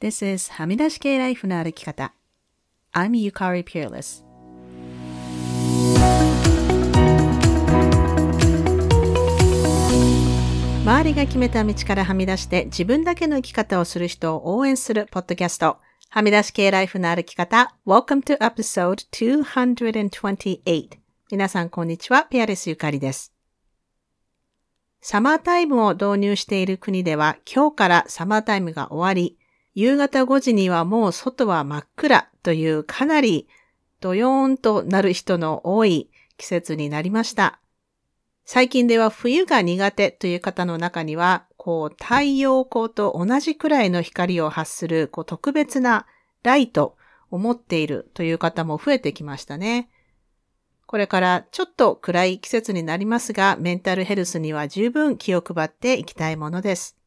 This is はみ出し系ライフの歩き方。I'm Yukari Peerless. 周りが決めた道からはみ出して自分だけの生き方をする人を応援するポッドキャスト。はみ出し系ライフの歩き方。Welcome to episode 228. 皆さんこんにちは。ピアレスゆかりです。サマータイムを導入している国では今日からサマータイムが終わり、夕方5時にはもう外は真っ暗というかなりドヨーンとなる人の多い季節になりました。最近では冬が苦手という方の中には、こう太陽光と同じくらいの光を発するこう特別なライトを持っているという方も増えてきましたね。これからちょっと暗い季節になりますが、メンタルヘルスには十分気を配っていきたいものです。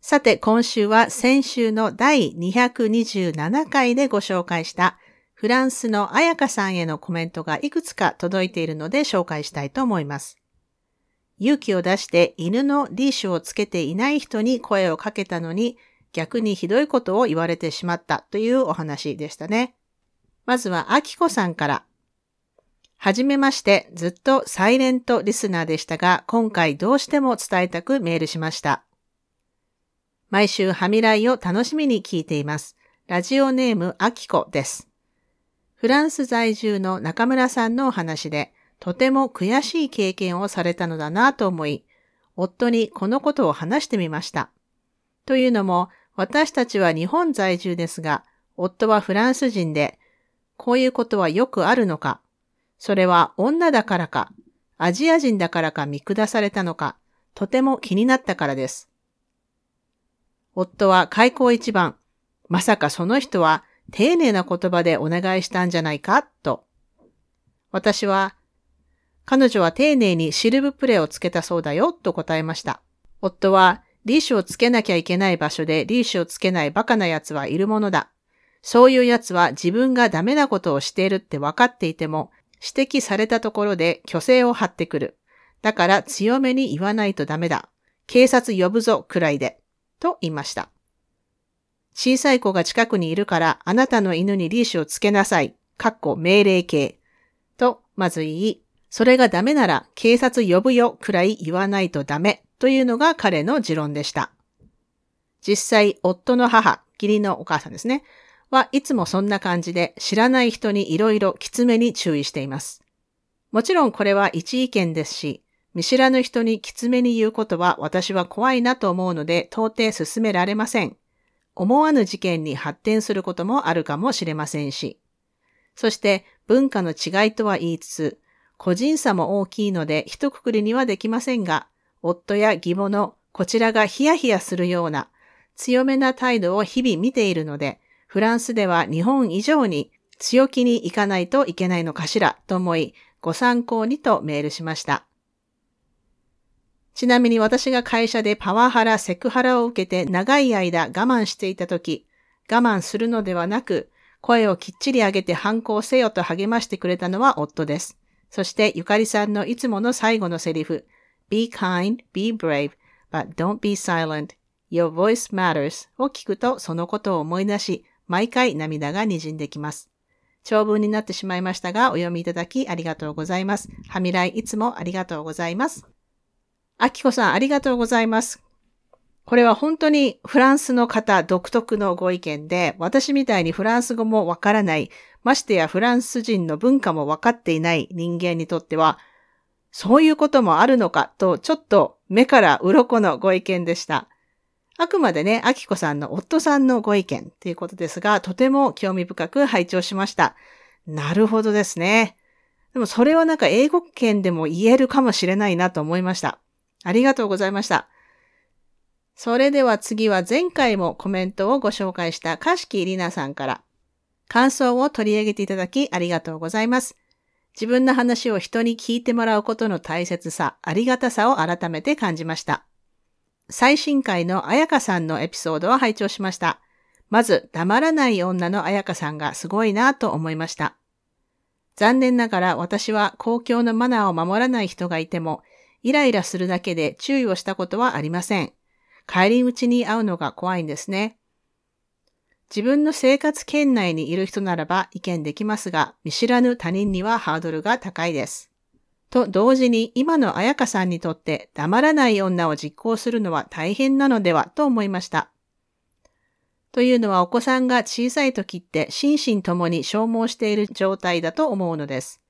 さて、今週は先週の第227回でご紹介したフランスの彩香さんへのコメントがいくつか届いているので紹介したいと思います。勇気を出して犬のリーシュをつけていない人に声をかけたのに逆にひどいことを言われてしまったというお話でしたね。まずは、あきこさんから。はじめまして、ずっとサイレントリスナーでしたが、今回どうしても伝えたくメールしました。毎週ハミライを楽しみに聞いています。ラジオネームアキコです。フランス在住の中村さんのお話で、とても悔しい経験をされたのだなと思い、夫にこのことを話してみました。というのも、私たちは日本在住ですが、夫はフランス人で、こういうことはよくあるのか、それは女だからか、アジア人だからか見下されたのか、とても気になったからです。夫は開口一番、まさかその人は丁寧な言葉でお願いしたんじゃないか、と。私は、彼女は丁寧にシルブプレイをつけたそうだよ、と答えました。夫は、リーシュをつけなきゃいけない場所でリーシュをつけないバカな奴はいるものだ。そういう奴は自分がダメなことをしているって分かっていても、指摘されたところで虚勢を張ってくる。だから強めに言わないとダメだ。警察呼ぶぞ、くらいで。と言いました。小さい子が近くにいるからあなたの犬にリーシをつけなさい。かっこ命令形。と、まず言い、それがダメなら警察呼ぶよくらい言わないとダメというのが彼の持論でした。実際、夫の母、義理のお母さんですね、はいつもそんな感じで知らない人にいろいろきつめに注意しています。もちろんこれは一意見ですし、見知らぬ人にきつめに言うことは私は怖いなと思うので到底進められません。思わぬ事件に発展することもあるかもしれませんし。そして文化の違いとは言いつつ、個人差も大きいので一括りにはできませんが、夫や義母のこちらがヒヤヒヤするような強めな態度を日々見ているので、フランスでは日本以上に強気に行かないといけないのかしらと思い、ご参考にとメールしました。ちなみに私が会社でパワハラ、セクハラを受けて長い間我慢していたとき、我慢するのではなく、声をきっちり上げて反抗せよと励ましてくれたのは夫です。そしてゆかりさんのいつもの最後のセリフ、Be kind, be brave, but don't be silent. Your voice matters を聞くとそのことを思い出し、毎回涙が滲んできます。長文になってしまいましたが、お読みいただきありがとうございます。はみらいいつもありがとうございます。あきこさん、ありがとうございます。これは本当にフランスの方独特のご意見で、私みたいにフランス語もわからない、ましてやフランス人の文化もわかっていない人間にとっては、そういうこともあるのかと、ちょっと目から鱗のご意見でした。あくまでね、あきこさんの夫さんのご意見ということですが、とても興味深く拝聴しました。なるほどですね。でもそれはなんか英語圏でも言えるかもしれないなと思いました。ありがとうございました。それでは次は前回もコメントをご紹介したかしきりなさんから感想を取り上げていただきありがとうございます。自分の話を人に聞いてもらうことの大切さ、ありがたさを改めて感じました。最新回の彩香さんのエピソードを拝聴しました。まず、黙らない女の彩香さんがすごいなと思いました。残念ながら私は公共のマナーを守らない人がいても、イライラするだけで注意をしたことはありません。帰り討ちに会うのが怖いんですね。自分の生活圏内にいる人ならば意見できますが、見知らぬ他人にはハードルが高いです。と同時に今の彩香さんにとって黙らない女を実行するのは大変なのではと思いました。というのはお子さんが小さい時って心身ともに消耗している状態だと思うのです。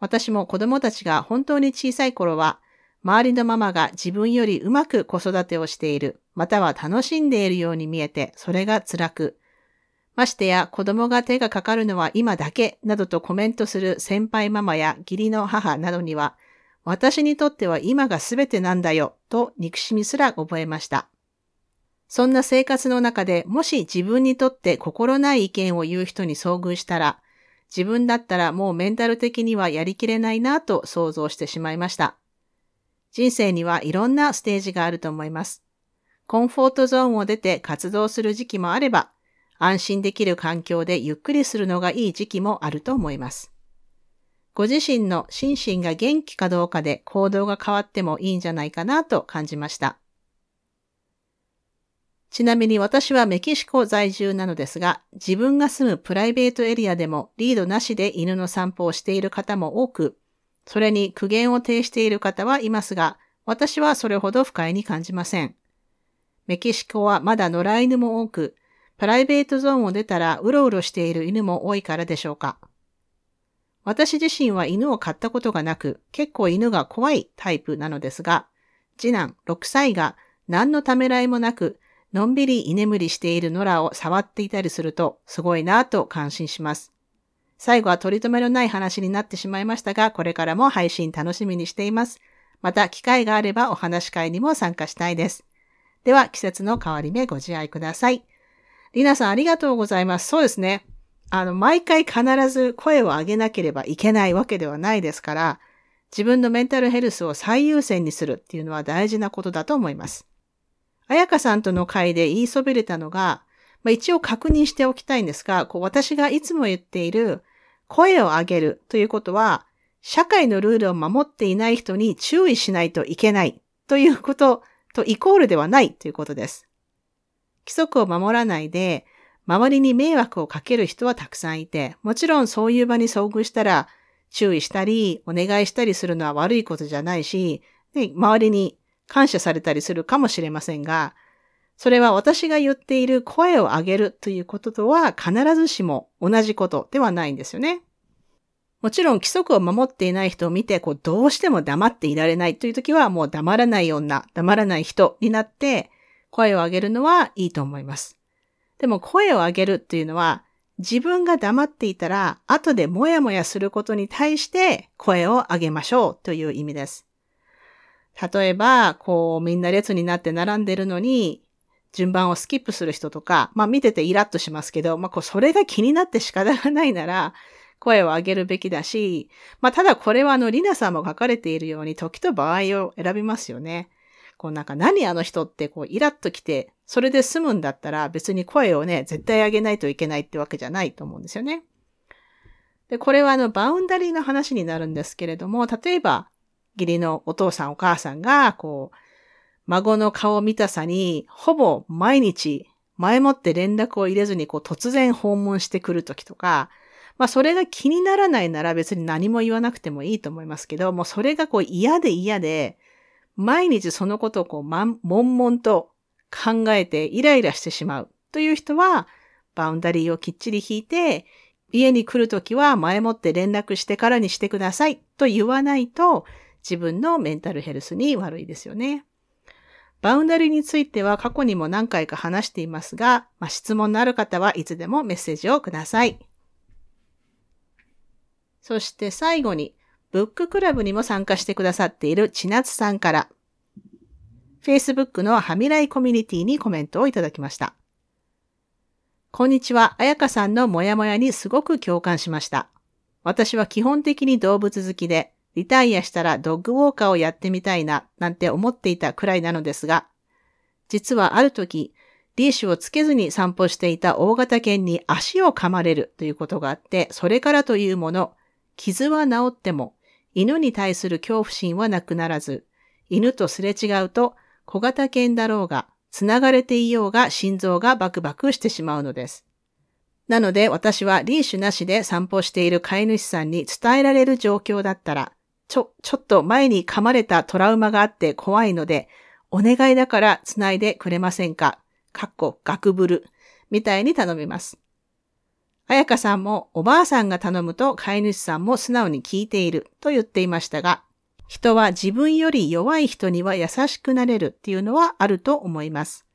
私も子供たちが本当に小さい頃は、周りのママが自分よりうまく子育てをしている、または楽しんでいるように見えて、それが辛く、ましてや子供が手がかかるのは今だけなどとコメントする先輩ママや義理の母などには、私にとっては今が全てなんだよと憎しみすら覚えました。そんな生活の中でもし自分にとって心ない意見を言う人に遭遇したら、自分だったらもうメンタル的にはやりきれないなと想像してしまいました。人生にはいろんなステージがあると思います。コンフォートゾーンを出て活動する時期もあれば、安心できる環境でゆっくりするのがいい時期もあると思います。ご自身の心身が元気かどうかで行動が変わってもいいんじゃないかなと感じました。ちなみに私はメキシコ在住なのですが、自分が住むプライベートエリアでもリードなしで犬の散歩をしている方も多く、それに苦言を呈している方はいますが、私はそれほど不快に感じません。メキシコはまだ野良犬も多く、プライベートゾーンを出たらうろうろしている犬も多いからでしょうか。私自身は犬を飼ったことがなく、結構犬が怖いタイプなのですが、次男6歳が何のためらいもなくのんびり居眠りしている野良を触っていたりすると、すごいなぁと感心します。最後は取り留めのない話になってしまいましたが、これからも配信楽しみにしています。また、機会があればお話し会にも参加したいです。では、季節の変わり目ご自愛ください。りなさんありがとうございます。そうですね。あの、毎回必ず声を上げなければいけないわけではないですから、自分のメンタルヘルスを最優先にするっていうのは大事なことだと思います。彩香さんとの会で言いそびれたのが、まあ、一応確認しておきたいんですが、こう私がいつも言っている声を上げるということは、社会のルールを守っていない人に注意しないといけないということとイコールではないということです。規則を守らないで、周りに迷惑をかける人はたくさんいて、もちろんそういう場に遭遇したら注意したり、お願いしたりするのは悪いことじゃないし、で周りに感謝されたりするかもしれませんが、それは私が言っている声を上げるということとは必ずしも同じことではないんですよね。もちろん規則を守っていない人を見て、こう、どうしても黙っていられないという時は、もう黙らない女、黙らない人になって、声を上げるのはいいと思います。でも声を上げるっていうのは、自分が黙っていたら、後でもやもやすることに対して声を上げましょうという意味です。例えば、こう、みんな列になって並んでるのに、順番をスキップする人とか、まあ見ててイラッとしますけど、まあこう、それが気になって仕方がないなら、声を上げるべきだし、まあただこれはあの、リナさんも書かれているように、時と場合を選びますよね。こうなんか何あの人ってこうイラッと来て、それで済むんだったら別に声をね、絶対上げないといけないってわけじゃないと思うんですよね。で、これはあの、バウンダリーの話になるんですけれども、例えば、義理のお父さんお母さんが、こう、孫の顔見たさに、ほぼ毎日、前もって連絡を入れずに、こう、突然訪問してくるときとか、まあ、それが気にならないなら別に何も言わなくてもいいと思いますけど、もうそれがこう嫌で嫌で、毎日そのことをこう、ま、悶々と考えてイライラしてしまうという人は、バウンダリーをきっちり引いて、家に来るときは前もって連絡してからにしてくださいと言わないと、自分のメンタルヘルスに悪いですよね。バウンダリについては過去にも何回か話していますが、まあ、質問のある方はいつでもメッセージをください。そして最後に、ブッククラブにも参加してくださっている千夏さんから、Facebook のはみらいコミュニティにコメントをいただきました。こんにちは、あやかさんのモヤモヤにすごく共感しました。私は基本的に動物好きで、リタイアしたらドッグウォーカーをやってみたいな、なんて思っていたくらいなのですが、実はある時、リーシュをつけずに散歩していた大型犬に足を噛まれるということがあって、それからというもの、傷は治っても、犬に対する恐怖心はなくならず、犬とすれ違うと小型犬だろうが、繋がれていようが心臓がバクバクしてしまうのです。なので私はリーシュなしで散歩している飼い主さんに伝えられる状況だったら、ちょ、ちょっと前に噛まれたトラウマがあって怖いので、お願いだから繋いでくれませんか？かっこ、ガクブル。みたいに頼みます。あやかさんもおばあさんが頼むと飼い主さんも素直に聞いていると言っていましたが、人は自分より弱い人には優しくなれるっていうのはあると思います。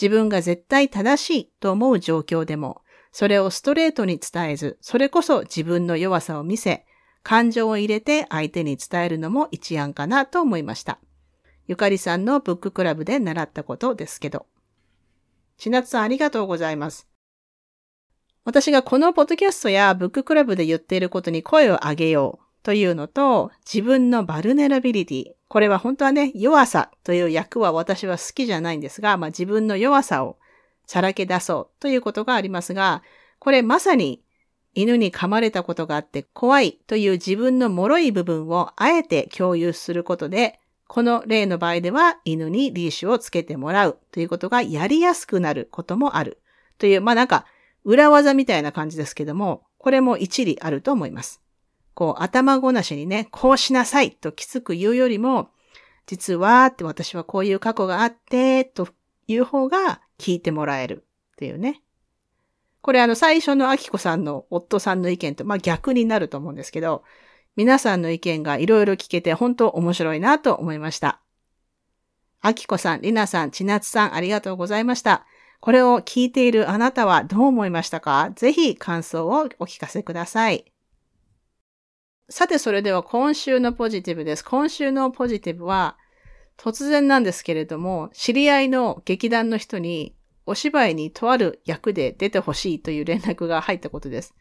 自分が絶対正しいと思う状況でも、それをストレートに伝えず、それこそ自分の弱さを見せ、感情を入れて相手に伝えるのも一案かなと思いました。ゆかりさんのブッククラブで習ったことですけど。ちなつさんありがとうございます。私がこのポッドキャストやブッククラブで言っていることに声を上げようというのと、自分のバルネラビリティ。これは本当はね、弱さという役は私は好きじゃないんですが、まあ自分の弱さをさらけ出そうということがありますが、これまさに犬に噛まれたことがあって怖いという自分の脆い部分をあえて共有することで、この例の場合では犬にリーシュをつけてもらうということがやりやすくなることもある。という、まあなんか裏技みたいな感じですけども、これも一理あると思います。こう頭ごなしにね、こうしなさいときつく言うよりも、実はって私はこういう過去があって、という方が聞いてもらえるっていうね。これあの最初のアキコさんの夫さんの意見と、まあ逆になると思うんですけど、皆さんの意見がいろいろ聞けて本当面白いなと思いました。アキコさん、リナさん、千夏さん、ありがとうございました。これを聞いているあなたはどう思いましたか？ぜひ感想をお聞かせください。さて、それでは今週のポジティブです。今週のポジティブは、突然なんですけれども、知り合いの劇団の人にお芝居にとある役で出てほしいという連絡が入ったことです。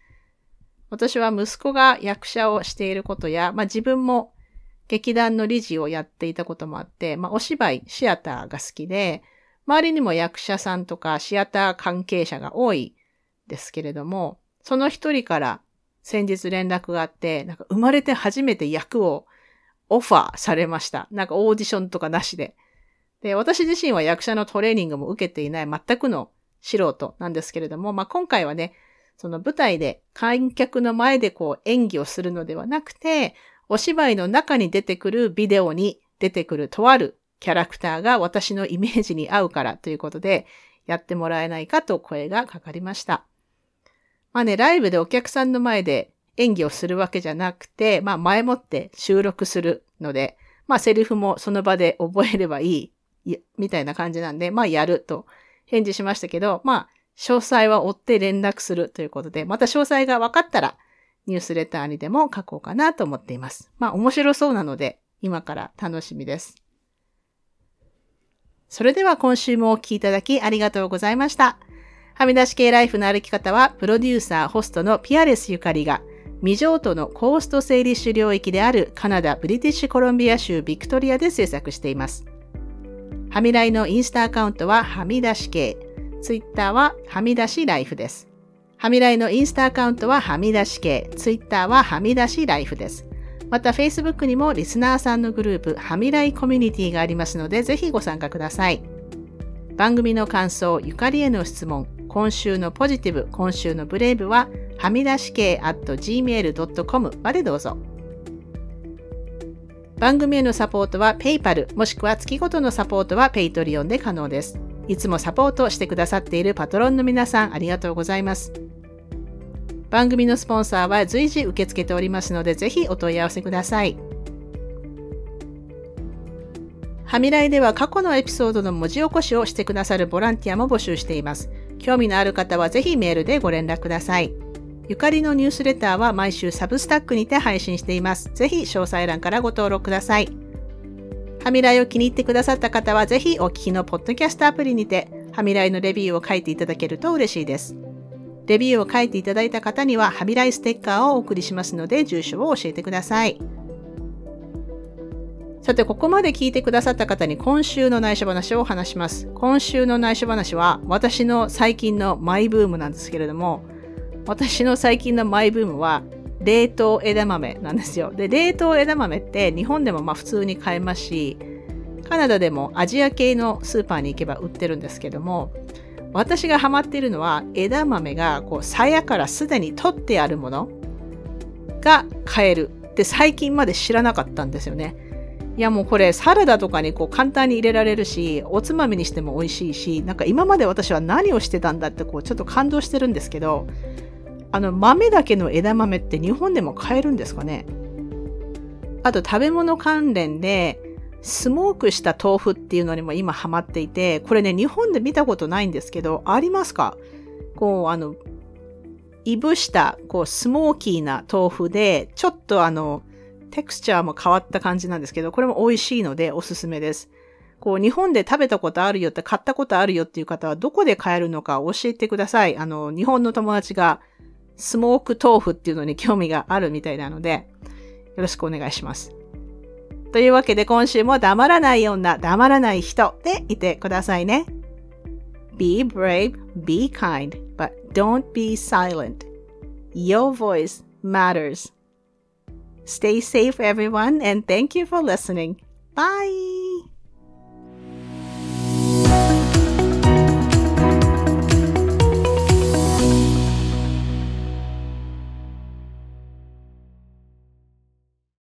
私は息子が役者をしていることや、まあ自分も劇団の理事をやっていたこともあって、まあお芝居、シアターが好きで、周りにも役者さんとかシアター関係者が多いですけれども、その一人から先日連絡があって、なんか生まれて初めて役をオファーされました。なんかオーディションとかなしで。で、私自身は役者のトレーニングも受けていない全くの素人なんですけれども、まあ、今回はね、その舞台で観客の前でこう演技をするのではなくて、お芝居の中に出てくるビデオに出てくるとあるキャラクターが私のイメージに合うからということで、やってもらえないかと声がかかりました。まあね、ライブでお客さんの前で演技をするわけじゃなくて、まあ前もって収録するので、まあセリフもその場で覚えればいい、みたいな感じなんで、まあやると返事しましたけど、まあ詳細は追って連絡するということで、また詳細が分かったらニュースレターにでも書こうかなと思っています。まあ面白そうなので、今から楽しみです。それでは今週もお聴きいただきありがとうございました。はみ出し系ライフの歩き方は、プロデューサー、ホストのピアレスゆかりが、未譲渡のコースト整理主領域であるカナダ・ブリティッシュコロンビア州ビクトリアで制作しています。はみらいのインスタアカウントははみ出し系、ツイッターははみ出しライフです。はみらいのインスタアカウントははみ出し系、ツイッターははみ出しライフです。また Facebook にもリスナーさんのグループはみらいコミュニティがありますのでぜひご参加ください。番組の感想、ゆかりへの質問、今週のポジティブ、今週のブレイブははみ出し系 at gmail.com までどうぞ。番組へのサポートは PayPal もしくは月ごとのサポートは Patreon で可能です。いつもサポートしてくださっているパトロンの皆さんありがとうございます。番組のスポンサーは随時受け付けておりますのでぜひお問い合わせください。はみらいでは過去のエピソードの文字起こしをしてくださるボランティアも募集しています。興味のある方はぜひメールでご連絡ください。ゆかりのニュースレターは毎週サブスタックにて配信しています。ぜひ詳細欄からご登録ください。はみらいを気に入ってくださった方はぜひお聞きのポッドキャストアプリにて、はみらいのレビューを書いていただけると嬉しいです。レビューを書いていただいた方には、はみらいステッカーをお送りしますので、住所を教えてください。さて、ここまで聞いてくださった方に今週の内緒話を話します。今週の内緒話は、私の最近のマイブームなんですけれども、私の最近のマイブームは冷凍枝豆なんですよ。で、冷凍枝豆って日本でもまあ普通に買えますし、カナダでもアジア系のスーパーに行けば売ってるんですけども、私がハマっているのは枝豆がこう鞘からすでに取ってあるものが買えるって最近まで知らなかったんですよね。いやもうこれサラダとかにこう簡単に入れられるし、おつまみにしても美味しいし、なんか今まで私は何をしてたんだってこうちょっと感動してるんですけど、あの豆だけの枝豆って日本でも買えるんですかね？あと食べ物関連で、スモークした豆腐っていうのにも今ハマっていて、これね、日本で見たことないんですけど、ありますか？こう、あの、いぶした、こう、スモーキーな豆腐で、ちょっとあの、テクスチャーも変わった感じなんですけど、これも美味しいのでおすすめです。こう、日本で食べたことあるよって、買ったことあるよっていう方は、どこで買えるのか教えてください。あの、日本の友達が、スモーク豆腐っていうのに興味があるみたいなので、よろしくお願いします。というわけで今週も黙らない女、黙らない人でいてくださいね。Be brave, be kind, but don't be silent. Your voice matters. Stay safe, everyone, and thank you for listening. Bye!